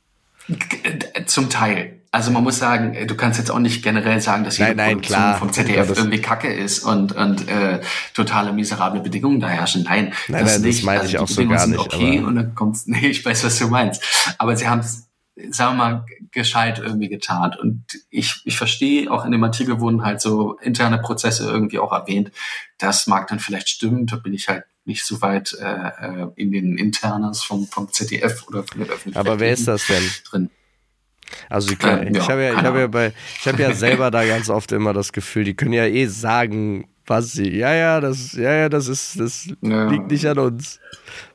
Zum Teil. Also man muss sagen, du kannst jetzt auch nicht generell sagen, dass jede nein, nein, klar. vom ZDF ja, irgendwie Kacke ist und, und äh, totale miserable Bedingungen da herrschen. Nein, nein das, nein, nicht. das meine also ich auch so gar nicht. Okay, und dann kommt's, nee, ich weiß, was du meinst. Aber sie haben es, sagen wir mal, gescheit irgendwie getan. Und ich, ich verstehe, auch in dem Artikel wurden halt so interne Prozesse irgendwie auch erwähnt. Das mag dann vielleicht stimmen, da bin ich halt nicht so weit äh, äh in den Internas vom, vom ZDF oder von der Öffentlichkeit. Aber wer ist das denn? Drin. Also ich, ähm, ich habe ja, ich habe ja bei, ich habe ja selber da ganz oft immer das Gefühl, die können ja eh sagen, was sie, ja, ja, das, ja, ja, das ist, das ja. liegt nicht an uns.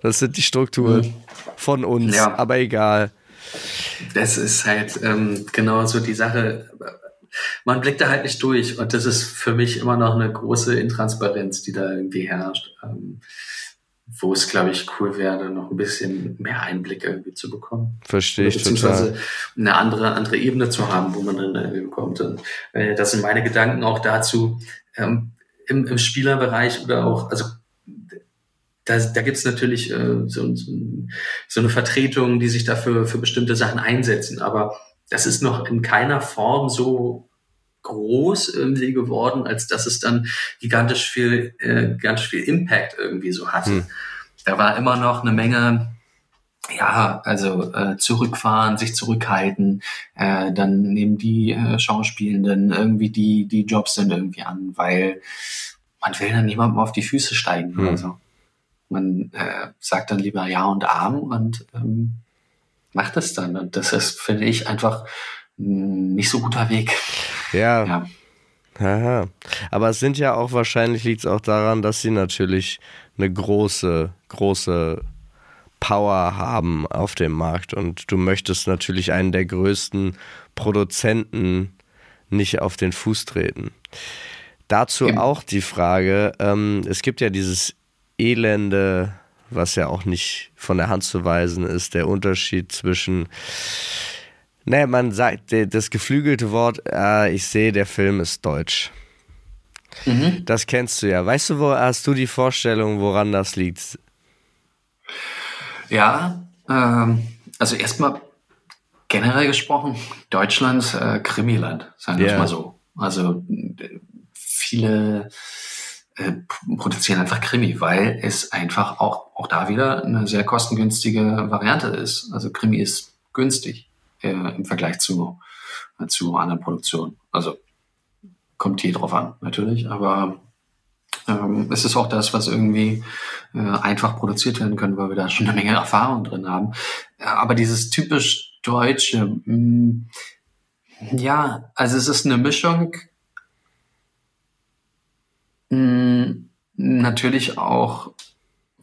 Das sind die Strukturen mhm. von uns, ja. aber egal. Das ist halt ähm, genau so die Sache. Man blickt da halt nicht durch und das ist für mich immer noch eine große Intransparenz, die da irgendwie herrscht. Ähm, wo es, glaube ich, cool wäre, noch ein bisschen mehr Einblick irgendwie zu bekommen. Verstehe ich beziehungsweise total. eine andere, andere Ebene zu haben, wo man dann irgendwie bekommt. Und äh, das sind meine Gedanken auch dazu, ähm, im, im Spielerbereich oder auch, also da, da gibt es natürlich äh, so, so, so eine Vertretung, die sich dafür für bestimmte Sachen einsetzen, aber das ist noch in keiner Form so groß irgendwie geworden, als dass es dann gigantisch viel, äh, ganz viel Impact irgendwie so hatte. Hm. Da war immer noch eine Menge, ja, also äh, zurückfahren, sich zurückhalten, äh, dann nehmen die äh, Schauspielenden irgendwie die, die Jobs dann irgendwie an, weil man will dann niemandem auf die Füße steigen hm. oder so. Man äh, sagt dann lieber Ja und Arm und ähm, macht es dann. Und das ist, finde ich, einfach ein nicht so guter Weg. Ja. ja. Aha. Aber es sind ja auch wahrscheinlich liegt es auch daran, dass sie natürlich eine große, große Power haben auf dem Markt und du möchtest natürlich einen der größten Produzenten nicht auf den Fuß treten. Dazu auch die Frage, ähm, es gibt ja dieses Elende, was ja auch nicht von der Hand zu weisen ist, der Unterschied zwischen naja, man sagt, das geflügelte Wort, äh, ich sehe, der Film ist deutsch. Mhm. Das kennst du ja. Weißt du, wo hast du die Vorstellung, woran das liegt? Ja, ähm, also erstmal generell gesprochen, Deutschland äh, Krimiland, sagen wir yeah. mal so. Also viele äh, produzieren einfach Krimi, weil es einfach auch, auch da wieder eine sehr kostengünstige Variante ist. Also Krimi ist günstig äh, im Vergleich zu, zu anderen Produktionen. Also kommt hier drauf an, natürlich, aber ähm, es ist auch das, was irgendwie äh, einfach produziert werden können, weil wir da schon eine Menge Erfahrung drin haben. Aber dieses typisch Deutsche, mh, mm, ja, also es ist eine Mischung natürlich auch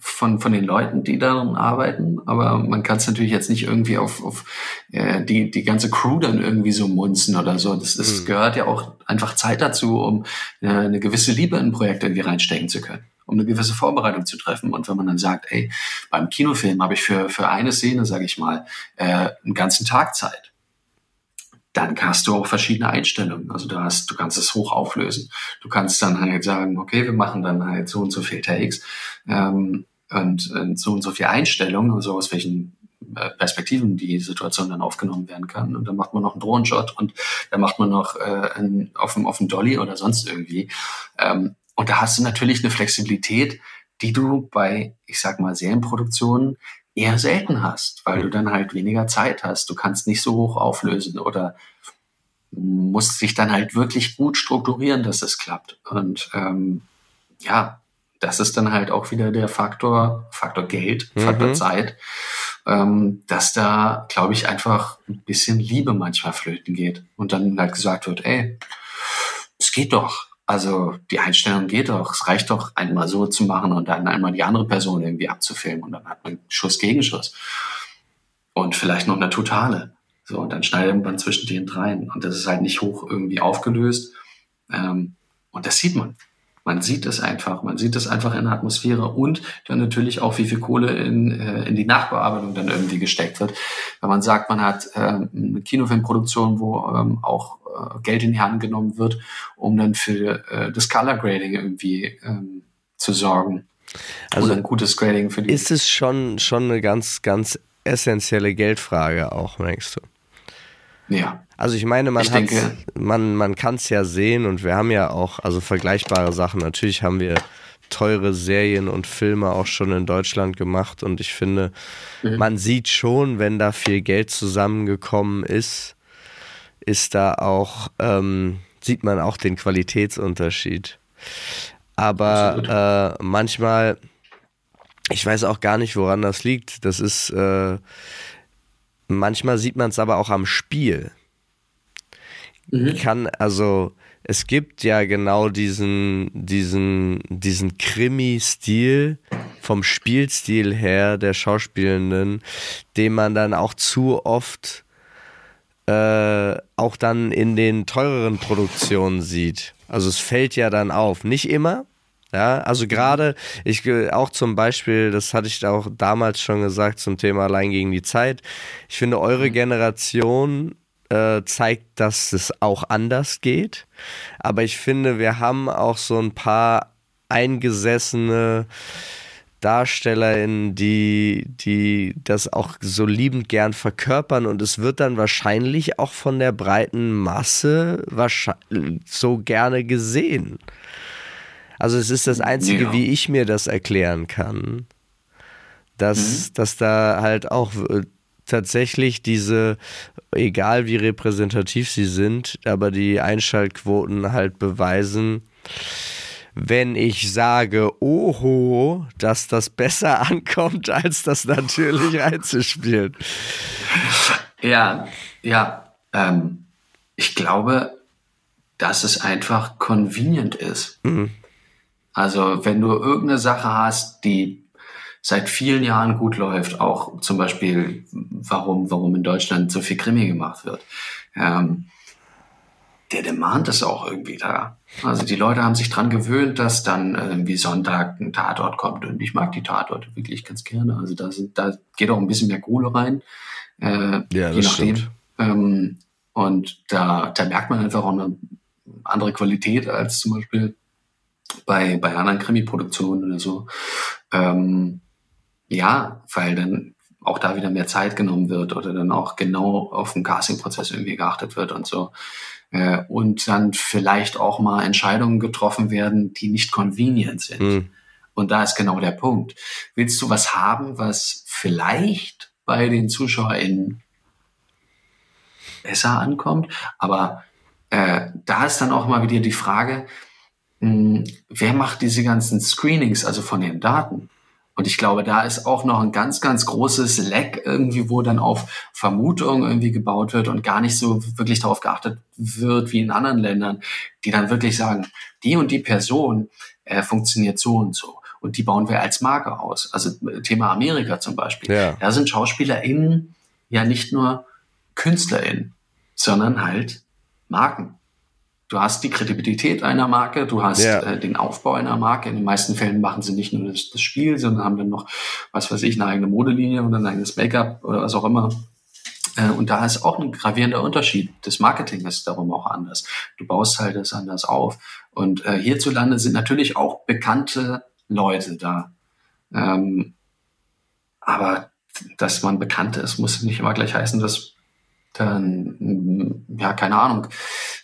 von, von den Leuten, die daran arbeiten, aber man kann es natürlich jetzt nicht irgendwie auf, auf äh, die, die ganze Crew dann irgendwie so munzen oder so. Das, das mhm. gehört ja auch einfach Zeit dazu, um äh, eine gewisse Liebe in ein Projekt irgendwie reinstecken zu können, um eine gewisse Vorbereitung zu treffen. Und wenn man dann sagt, ey, beim Kinofilm habe ich für, für eine Szene, sage ich mal, äh, einen ganzen Tag Zeit dann hast du auch verschiedene Einstellungen. Also du hast, du kannst es hoch auflösen. Du kannst dann halt sagen, okay, wir machen dann halt so und so viel Takes. Ähm, und, und so und so viel Einstellungen, also aus welchen äh, Perspektiven die Situation dann aufgenommen werden kann. Und dann macht man noch einen Drohnenshot und dann macht man noch äh, einen, auf, dem, auf dem Dolly oder sonst irgendwie. Ähm, und da hast du natürlich eine Flexibilität, die du bei, ich sag mal, Serienproduktionen eher selten hast, weil du dann halt weniger Zeit hast. Du kannst nicht so hoch auflösen oder musst dich dann halt wirklich gut strukturieren, dass es klappt. Und ähm, ja, das ist dann halt auch wieder der Faktor, Faktor Geld, Faktor mhm. Zeit, ähm, dass da, glaube ich, einfach ein bisschen Liebe manchmal flöten geht und dann halt gesagt wird, ey, es geht doch. Also die Einstellung geht doch. Es reicht doch, einmal so zu machen und dann einmal die andere Person irgendwie abzufilmen und dann hat man Schuss gegen Schuss. Und vielleicht noch eine totale. So, und dann schneidet man zwischen den dreien. Und das ist halt nicht hoch irgendwie aufgelöst. Ähm, und das sieht man. Man sieht es einfach, man sieht es einfach in der Atmosphäre und dann natürlich auch, wie viel Kohle in, äh, in die Nachbearbeitung dann irgendwie gesteckt wird. Wenn man sagt, man hat äh, eine Kinofilmproduktion, wo ähm, auch äh, Geld in die Hand genommen wird, um dann für äh, das Color Grading irgendwie ähm, zu sorgen. Also Oder ein gutes Grading für die. Ist es schon, schon eine ganz, ganz essentielle Geldfrage auch, denkst du? Ja. Also ich meine, man, ich man, man kann es ja sehen und wir haben ja auch also vergleichbare Sachen. Natürlich haben wir teure Serien und Filme auch schon in Deutschland gemacht und ich finde, mhm. man sieht schon, wenn da viel Geld zusammengekommen ist, ist da auch, ähm, sieht man auch den Qualitätsunterschied. Aber äh, manchmal ich weiß auch gar nicht, woran das liegt. Das ist, äh, manchmal sieht man es aber auch am Spiel. Mhm. Kann, also, es gibt ja genau diesen, diesen, diesen Krimi-Stil vom Spielstil her der Schauspielenden, den man dann auch zu oft äh, auch dann in den teureren Produktionen sieht. Also es fällt ja dann auf. Nicht immer, ja, also gerade, ich auch zum Beispiel, das hatte ich auch damals schon gesagt zum Thema allein gegen die Zeit. Ich finde, eure mhm. Generation äh, zeigt, dass es auch anders geht. Aber ich finde, wir haben auch so ein paar eingesessene DarstellerInnen, die, die das auch so liebend gern verkörpern und es wird dann wahrscheinlich auch von der breiten Masse so gerne gesehen. Also es ist das Einzige, ja. wie ich mir das erklären kann, dass, mhm. dass da halt auch tatsächlich diese, egal wie repräsentativ sie sind, aber die Einschaltquoten halt beweisen, wenn ich sage, oho, dass das besser ankommt, als das natürlich einzuspielen. Ja, ja. Ähm, ich glaube, dass es einfach convenient ist. Mhm. Also wenn du irgendeine Sache hast, die seit vielen Jahren gut läuft, auch zum Beispiel, warum, warum in Deutschland so viel Krimi gemacht wird. Ähm, der Demand ist auch irgendwie da. Also die Leute haben sich dran gewöhnt, dass dann irgendwie Sonntag ein Tatort kommt und ich mag die Tatorte wirklich ganz gerne. Also da sind, da geht auch ein bisschen mehr Kohle rein. Äh, ja, je nachdem. Ähm, und da, da merkt man einfach auch eine andere Qualität als zum Beispiel bei, bei anderen Krimi-Produktionen oder so. Ähm, ja, weil dann auch da wieder mehr Zeit genommen wird oder dann auch genau auf den Casting-Prozess irgendwie geachtet wird und so. Äh, und dann vielleicht auch mal Entscheidungen getroffen werden, die nicht convenient sind. Mhm. Und da ist genau der Punkt. Willst du was haben, was vielleicht bei den ZuschauerInnen besser ankommt? Aber äh, da ist dann auch mal wieder die Frage, mh, wer macht diese ganzen Screenings, also von den Daten? Und ich glaube, da ist auch noch ein ganz, ganz großes Leck irgendwie, wo dann auf Vermutung irgendwie gebaut wird und gar nicht so wirklich darauf geachtet wird wie in anderen Ländern, die dann wirklich sagen, die und die Person äh, funktioniert so und so. Und die bauen wir als Marke aus. Also Thema Amerika zum Beispiel. Ja. Da sind SchauspielerInnen ja nicht nur KünstlerInnen, sondern halt Marken. Du hast die Kredibilität einer Marke, du hast ja. äh, den Aufbau einer Marke. In den meisten Fällen machen sie nicht nur das, das Spiel, sondern haben dann noch, was weiß ich, eine eigene Modelinie oder ein eigenes Make-up oder was auch immer. Äh, und da ist auch ein gravierender Unterschied. Das Marketing ist darum auch anders. Du baust halt das anders auf. Und äh, hierzulande sind natürlich auch bekannte Leute da. Ähm, aber dass man bekannt ist, muss nicht immer gleich heißen, dass dann, ja, keine Ahnung,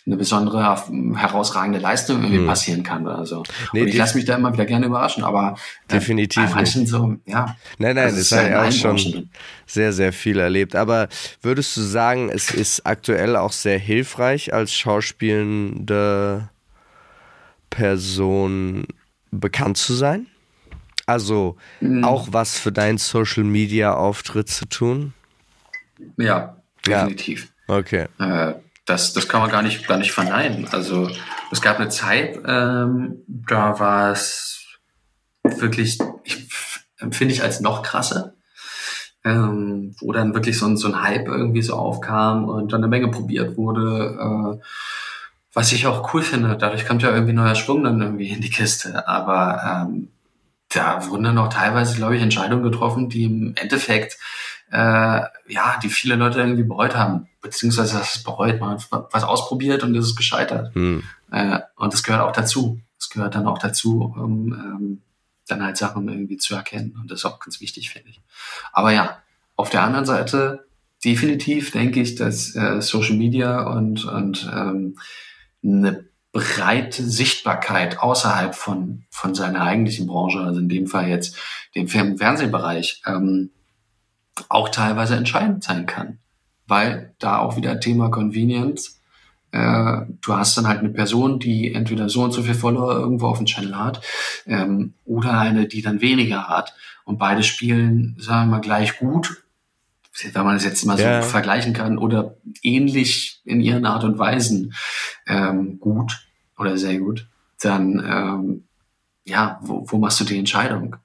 eine besondere, herausragende Leistung irgendwie hm. passieren kann oder so. Nee, ich lasse mich da immer wieder gerne überraschen, aber definitiv bei manchen nicht. so, ja. Nein, nein, das, das hat ja auch schon sehr, sehr viel erlebt. Aber würdest du sagen, es ist aktuell auch sehr hilfreich als schauspielende Person bekannt zu sein? Also mhm. auch was für deinen Social Media Auftritt zu tun? Ja, definitiv. Ja. Okay. Äh, das, das kann man gar nicht, gar nicht verneinen. Also es gab eine Zeit, ähm, da war es wirklich, ich, empfinde ich als noch krasser, ähm, wo dann wirklich so ein, so ein Hype irgendwie so aufkam und dann eine Menge probiert wurde, äh, was ich auch cool finde. Dadurch kommt ja irgendwie neuer Schwung dann irgendwie in die Kiste. Aber ähm, da wurden dann auch teilweise, glaube ich, Entscheidungen getroffen, die im Endeffekt äh, ja, die viele Leute irgendwie bereut haben, beziehungsweise das ist bereut, man hat was ausprobiert und es ist gescheitert. Hm. Äh, und das gehört auch dazu. Das gehört dann auch dazu, um ähm, dann halt Sachen irgendwie zu erkennen. Und das ist auch ganz wichtig, finde ich. Aber ja, auf der anderen Seite definitiv denke ich, dass äh, Social Media und, und ähm, eine breite Sichtbarkeit außerhalb von, von seiner eigentlichen Branche, also in dem Fall jetzt dem Fernsehbereich, ähm, auch teilweise entscheidend sein kann. Weil da auch wieder Thema Convenience äh, du hast dann halt eine Person, die entweder so und so viel Follower irgendwo auf dem Channel hat ähm, oder eine, die dann weniger hat. Und beide spielen, sagen wir mal, gleich gut, wenn man es jetzt mal so ja. vergleichen kann, oder ähnlich in ihren Art und Weisen ähm, gut oder sehr gut, dann ähm, ja, wo, wo machst du die Entscheidung?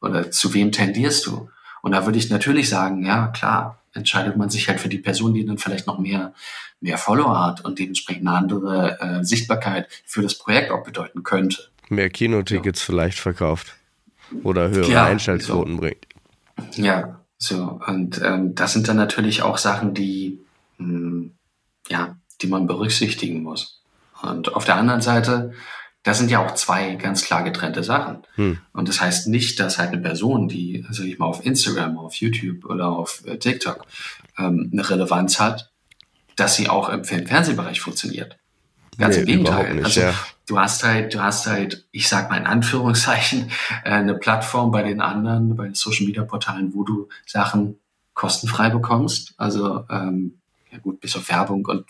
Oder zu wem tendierst du? Und da würde ich natürlich sagen, ja, klar, entscheidet man sich halt für die Person, die dann vielleicht noch mehr, mehr Follower hat und dementsprechend eine andere äh, Sichtbarkeit für das Projekt auch bedeuten könnte. Mehr Kinotickets ja. vielleicht verkauft oder höhere ja, Einschaltquoten so. bringt. Ja, so. Und ähm, das sind dann natürlich auch Sachen, die, mh, hm, ja, die man berücksichtigen muss. Und auf der anderen Seite das sind ja auch zwei ganz klar getrennte Sachen. Hm. Und das heißt nicht, dass halt eine Person, die, sag ich mal, auf Instagram, auf YouTube oder auf äh, TikTok ähm, eine Relevanz hat, dass sie auch im Film-Fernsehbereich funktioniert. Ganz nee, im Gegenteil. Nicht, also ja. du hast halt, du hast halt, ich sag mal in Anführungszeichen, äh, eine Plattform bei den anderen, bei den Social Media Portalen, wo du Sachen kostenfrei bekommst. Also ähm, ja gut, bis auf Werbung und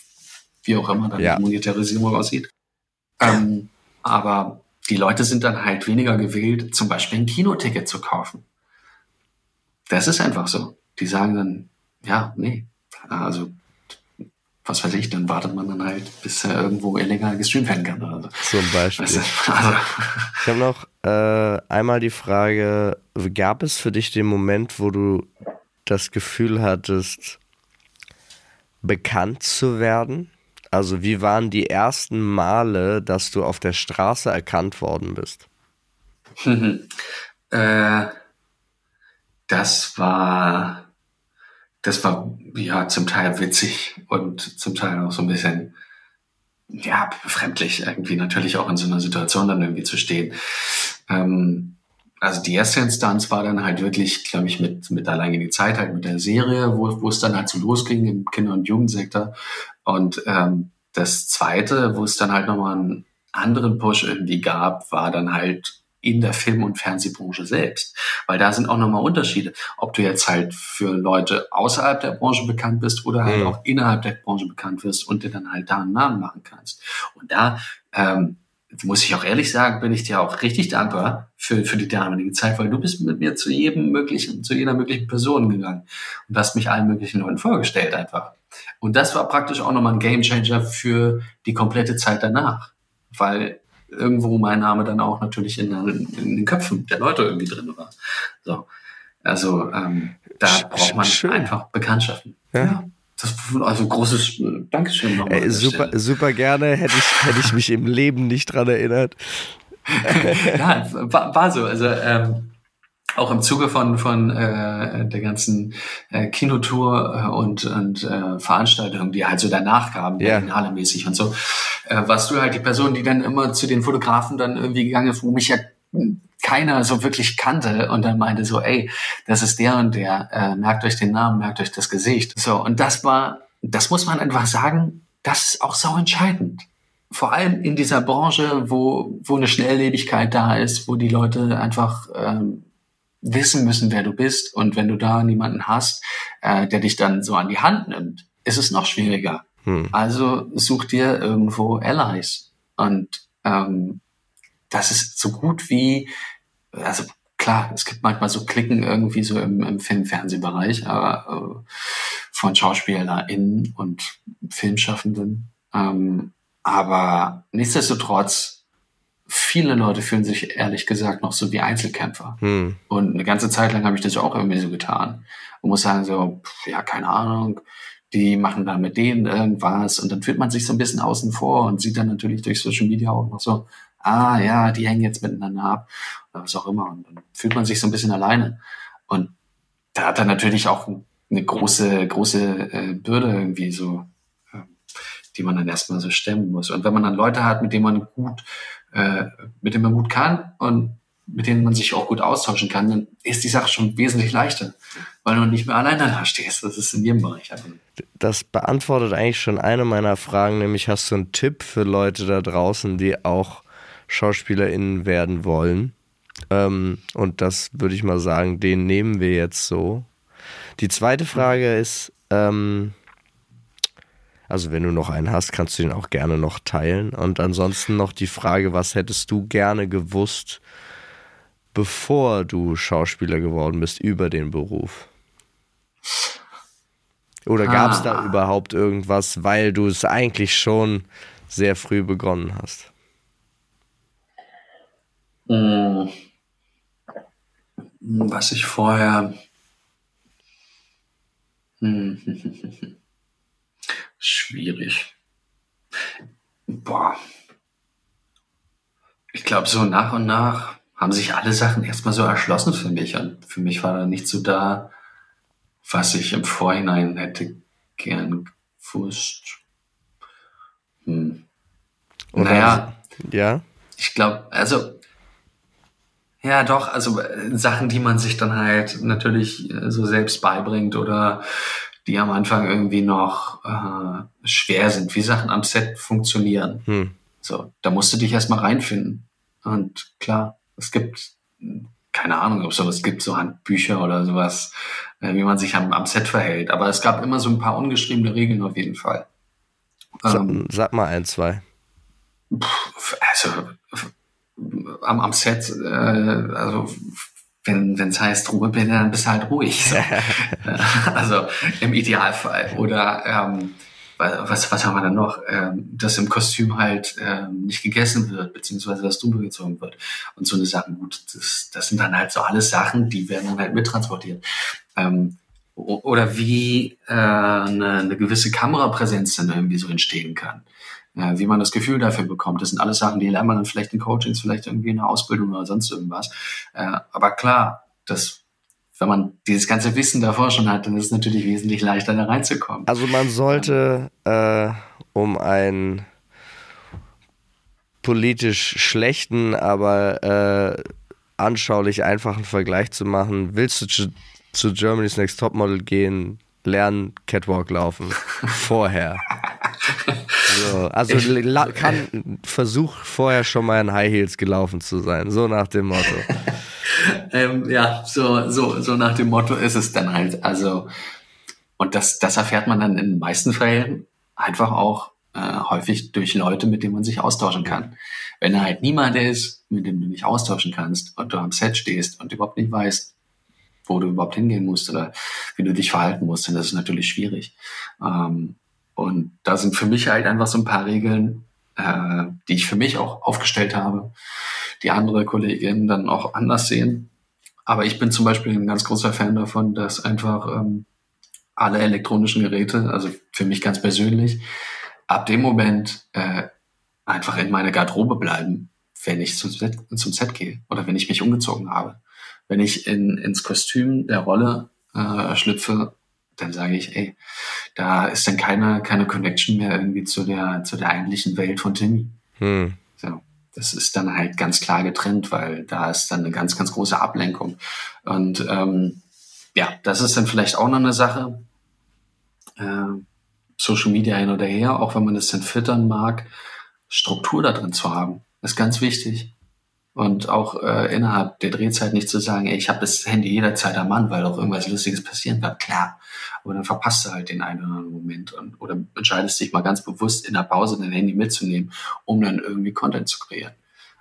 wie auch immer dann ja. die Monetarisierung aussieht. Ähm, aber die Leute sind dann halt weniger gewillt, zum Beispiel ein Kinoticket zu kaufen. Das ist einfach so. Die sagen dann, ja, nee, also was weiß ich, dann wartet man dann halt, bis er irgendwo illegal gestreamt werden kann. Oder so. Zum Beispiel. Also, ich habe noch äh, einmal die Frage, gab es für dich den Moment, wo du das Gefühl hattest, bekannt zu werden? Also wie waren die ersten Male, dass du auf der Straße erkannt worden bist? äh, das war, das war ja zum Teil witzig und zum Teil auch so ein bisschen ja befremdlich irgendwie natürlich auch in so einer Situation dann irgendwie zu stehen. Ähm, also die erste Instanz war dann halt wirklich, glaube ich, mit, mit allein in die Zeit halt mit der Serie, wo, wo es dann halt so losging im Kinder- und Jugendsektor. Und ähm, das Zweite, wo es dann halt nochmal einen anderen Push irgendwie gab, war dann halt in der Film- und Fernsehbranche selbst. Weil da sind auch nochmal Unterschiede. Ob du jetzt halt für Leute außerhalb der Branche bekannt bist oder halt mhm. auch innerhalb der Branche bekannt wirst und dir dann halt da einen Namen machen kannst. Und da ähm, muss ich auch ehrlich sagen, bin ich dir auch richtig dankbar für, für die damalige Zeit, weil du bist mit mir zu jedem möglichen, zu jeder möglichen Person gegangen und hast mich allen möglichen Leuten vorgestellt einfach. Und das war praktisch auch nochmal ein Gamechanger für die komplette Zeit danach, weil irgendwo mein Name dann auch natürlich in, in den Köpfen der Leute irgendwie drin war. So. Also ähm, da braucht man Schön. einfach Bekanntschaften. ja. ja. Das, also großes äh, Dankeschön nochmal. Ey, super, super gerne. Hätte ich, hätte ich mich im Leben nicht dran erinnert. ja, war, war so. Also ähm, auch im Zuge von, von äh, der ganzen äh, Kinotour äh, und, und äh, Veranstaltungen, die halt so danach kamen, yeah. mäßig und so, äh, warst du halt die Person, die dann immer zu den Fotografen dann irgendwie gegangen ist, wo mich ja keiner so wirklich kannte und dann meinte so, ey, das ist der und der, äh, merkt euch den Namen, merkt euch das Gesicht. So, und das war, das muss man einfach sagen, das ist auch so entscheidend. Vor allem in dieser Branche, wo, wo eine Schnelllebigkeit da ist, wo die Leute einfach ähm, wissen müssen, wer du bist. Und wenn du da niemanden hast, äh, der dich dann so an die Hand nimmt, ist es noch schwieriger. Hm. Also such dir irgendwo Allies. Und ähm, das ist so gut wie, also klar, es gibt manchmal so Klicken irgendwie so im, im Film-Fernsehbereich, aber äh, von SchauspielerInnen und Filmschaffenden. Ähm, aber nichtsdestotrotz viele Leute fühlen sich ehrlich gesagt noch so wie Einzelkämpfer. Hm. Und eine ganze Zeit lang habe ich das auch irgendwie so getan. Und muss sagen, so, ja, keine Ahnung, die machen da mit denen irgendwas und dann fühlt man sich so ein bisschen außen vor und sieht dann natürlich durch Social Media auch noch so, ah ja, die hängen jetzt miteinander ab oder was auch immer. Und dann fühlt man sich so ein bisschen alleine. Und da hat er natürlich auch eine große, große äh, Bürde irgendwie so, äh, die man dann erstmal so stemmen muss. Und wenn man dann Leute hat, mit denen man gut äh, mit dem man gut kann und mit denen man sich auch gut austauschen kann, dann ist die Sache schon wesentlich leichter, weil du nicht mehr alleine da stehst. Das ist in jedem Bereich. Das beantwortet eigentlich schon eine meiner Fragen, nämlich hast du einen Tipp für Leute da draußen, die auch SchauspielerInnen werden wollen? Ähm, und das würde ich mal sagen, den nehmen wir jetzt so. Die zweite Frage ist, ähm, Also wenn du noch einen hast, kannst du den auch gerne noch teilen. Und ansonsten noch die Frage, was hättest du gerne gewusst, bevor du Schauspieler geworden bist, über den Beruf? Oder gab es ah. da überhaupt irgendwas, weil du es eigentlich schon sehr früh begonnen hast? Hm. Was ich vorher. Hm. Schwierig. Boah. Ich glaube, so nach und nach haben sich alle Sachen erstmal so erschlossen für mich. Und für mich war da nicht so da, was ich im Vorhinein hätte gern gewusst. Hm. naja. Ja. Ich glaube, also ja, doch, also äh, Sachen, die man sich dann halt natürlich äh, so selbst beibringt oder die am Anfang irgendwie noch äh, schwer sind, wie Sachen am Set funktionieren. Hm. So, da musst du dich erstmal reinfinden. Und klar, es gibt keine Ahnung, ob es sowas gibt, so Handbücher oder sowas, äh, wie man sich am, am Set verhält. Aber es gab immer so ein paar ungeschriebene Regeln auf jeden Fall. Ähm, sag, mal ein, zwei. Also am, am Set, äh, also wenn es heißt Ruhe bin, dann bist du halt ruhig. So. also im Idealfall. Oder ähm, was, was haben wir dann noch? Ähm, dass im Kostüm halt ähm, nicht gegessen wird, beziehungsweise dass drüber gezogen wird. Und so eine Sachen, gut, das, das sind dann halt so alles Sachen, die werden dann halt mittransportiert. Ähm, oder wie äh, eine, eine gewisse Kamerapräsenz dann irgendwie so entstehen kann. Äh, wie man das Gefühl dafür bekommt. Das sind alles Sachen, die lernt man dann vielleicht in Coachings, vielleicht irgendwie in der Ausbildung oder sonst irgendwas. Äh, aber klar, das wenn man dieses ganze Wissen davor schon hat, dann ist es natürlich wesentlich leichter, da reinzukommen. Also man sollte, äh, um einen politisch schlechten, aber äh, anschaulich einfachen Vergleich zu machen, willst du zu, zu Germany's Next Topmodel gehen, lernen Catwalk laufen. Vorher. So, also ich, kann, versuch vorher schon mal in High Heels gelaufen zu sein, so nach dem Motto. ähm, ja, so, so, so nach dem Motto ist es dann halt. Also, und das, das erfährt man dann in den meisten Fällen einfach auch äh, häufig durch Leute, mit denen man sich austauschen kann. Wenn er halt niemand ist, mit dem du dich austauschen kannst und du am Set stehst und überhaupt nicht weißt, wo du überhaupt hingehen musst oder wie du dich verhalten musst, dann ist es natürlich schwierig. Ähm, und da sind für mich halt einfach so ein paar Regeln, äh, die ich für mich auch aufgestellt habe, die andere Kolleginnen dann auch anders sehen. Aber ich bin zum Beispiel ein ganz großer Fan davon, dass einfach ähm, alle elektronischen Geräte, also für mich ganz persönlich, ab dem Moment äh, einfach in meine Garderobe bleiben, wenn ich zum Set, zum Set gehe oder wenn ich mich umgezogen habe. Wenn ich in, ins Kostüm der Rolle äh, schlüpfe, dann sage ich, ey, da ist dann keine, keine Connection mehr irgendwie zu der, zu der eigentlichen Welt von Timmy. Hm. So das ist dann halt ganz klar getrennt, weil da ist dann eine ganz, ganz große Ablenkung. Und ähm, ja, das ist dann vielleicht auch noch eine Sache. Äh, Social Media hin oder her, auch wenn man das dann füttern mag, Struktur da drin zu haben, ist ganz wichtig. Und auch äh, innerhalb der Drehzeit nicht zu sagen, ey, ich habe das Handy jederzeit am Mann, weil auch irgendwas Lustiges passieren kann. Klar. Aber dann verpasst du halt den einen oder anderen Moment und, oder entscheidest dich mal ganz bewusst in der Pause dein Handy mitzunehmen, um dann irgendwie Content zu kreieren.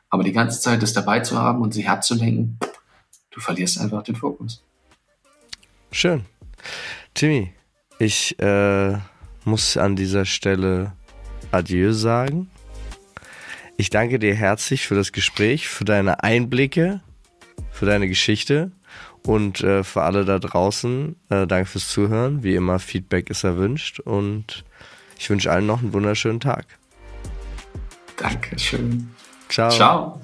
Aber die ganze Zeit das dabei zu haben und sich abzulenken, du verlierst einfach den Fokus. Schön. Timmy, ich äh, muss an dieser Stelle Adieu sagen. Ich danke dir herzlich für das Gespräch, für deine Einblicke, für deine Geschichte und äh, für alle da draußen. Äh, danke fürs Zuhören. Wie immer, Feedback ist erwünscht und ich wünsche allen noch einen wunderschönen Tag. Dankeschön. Ciao. Ciao.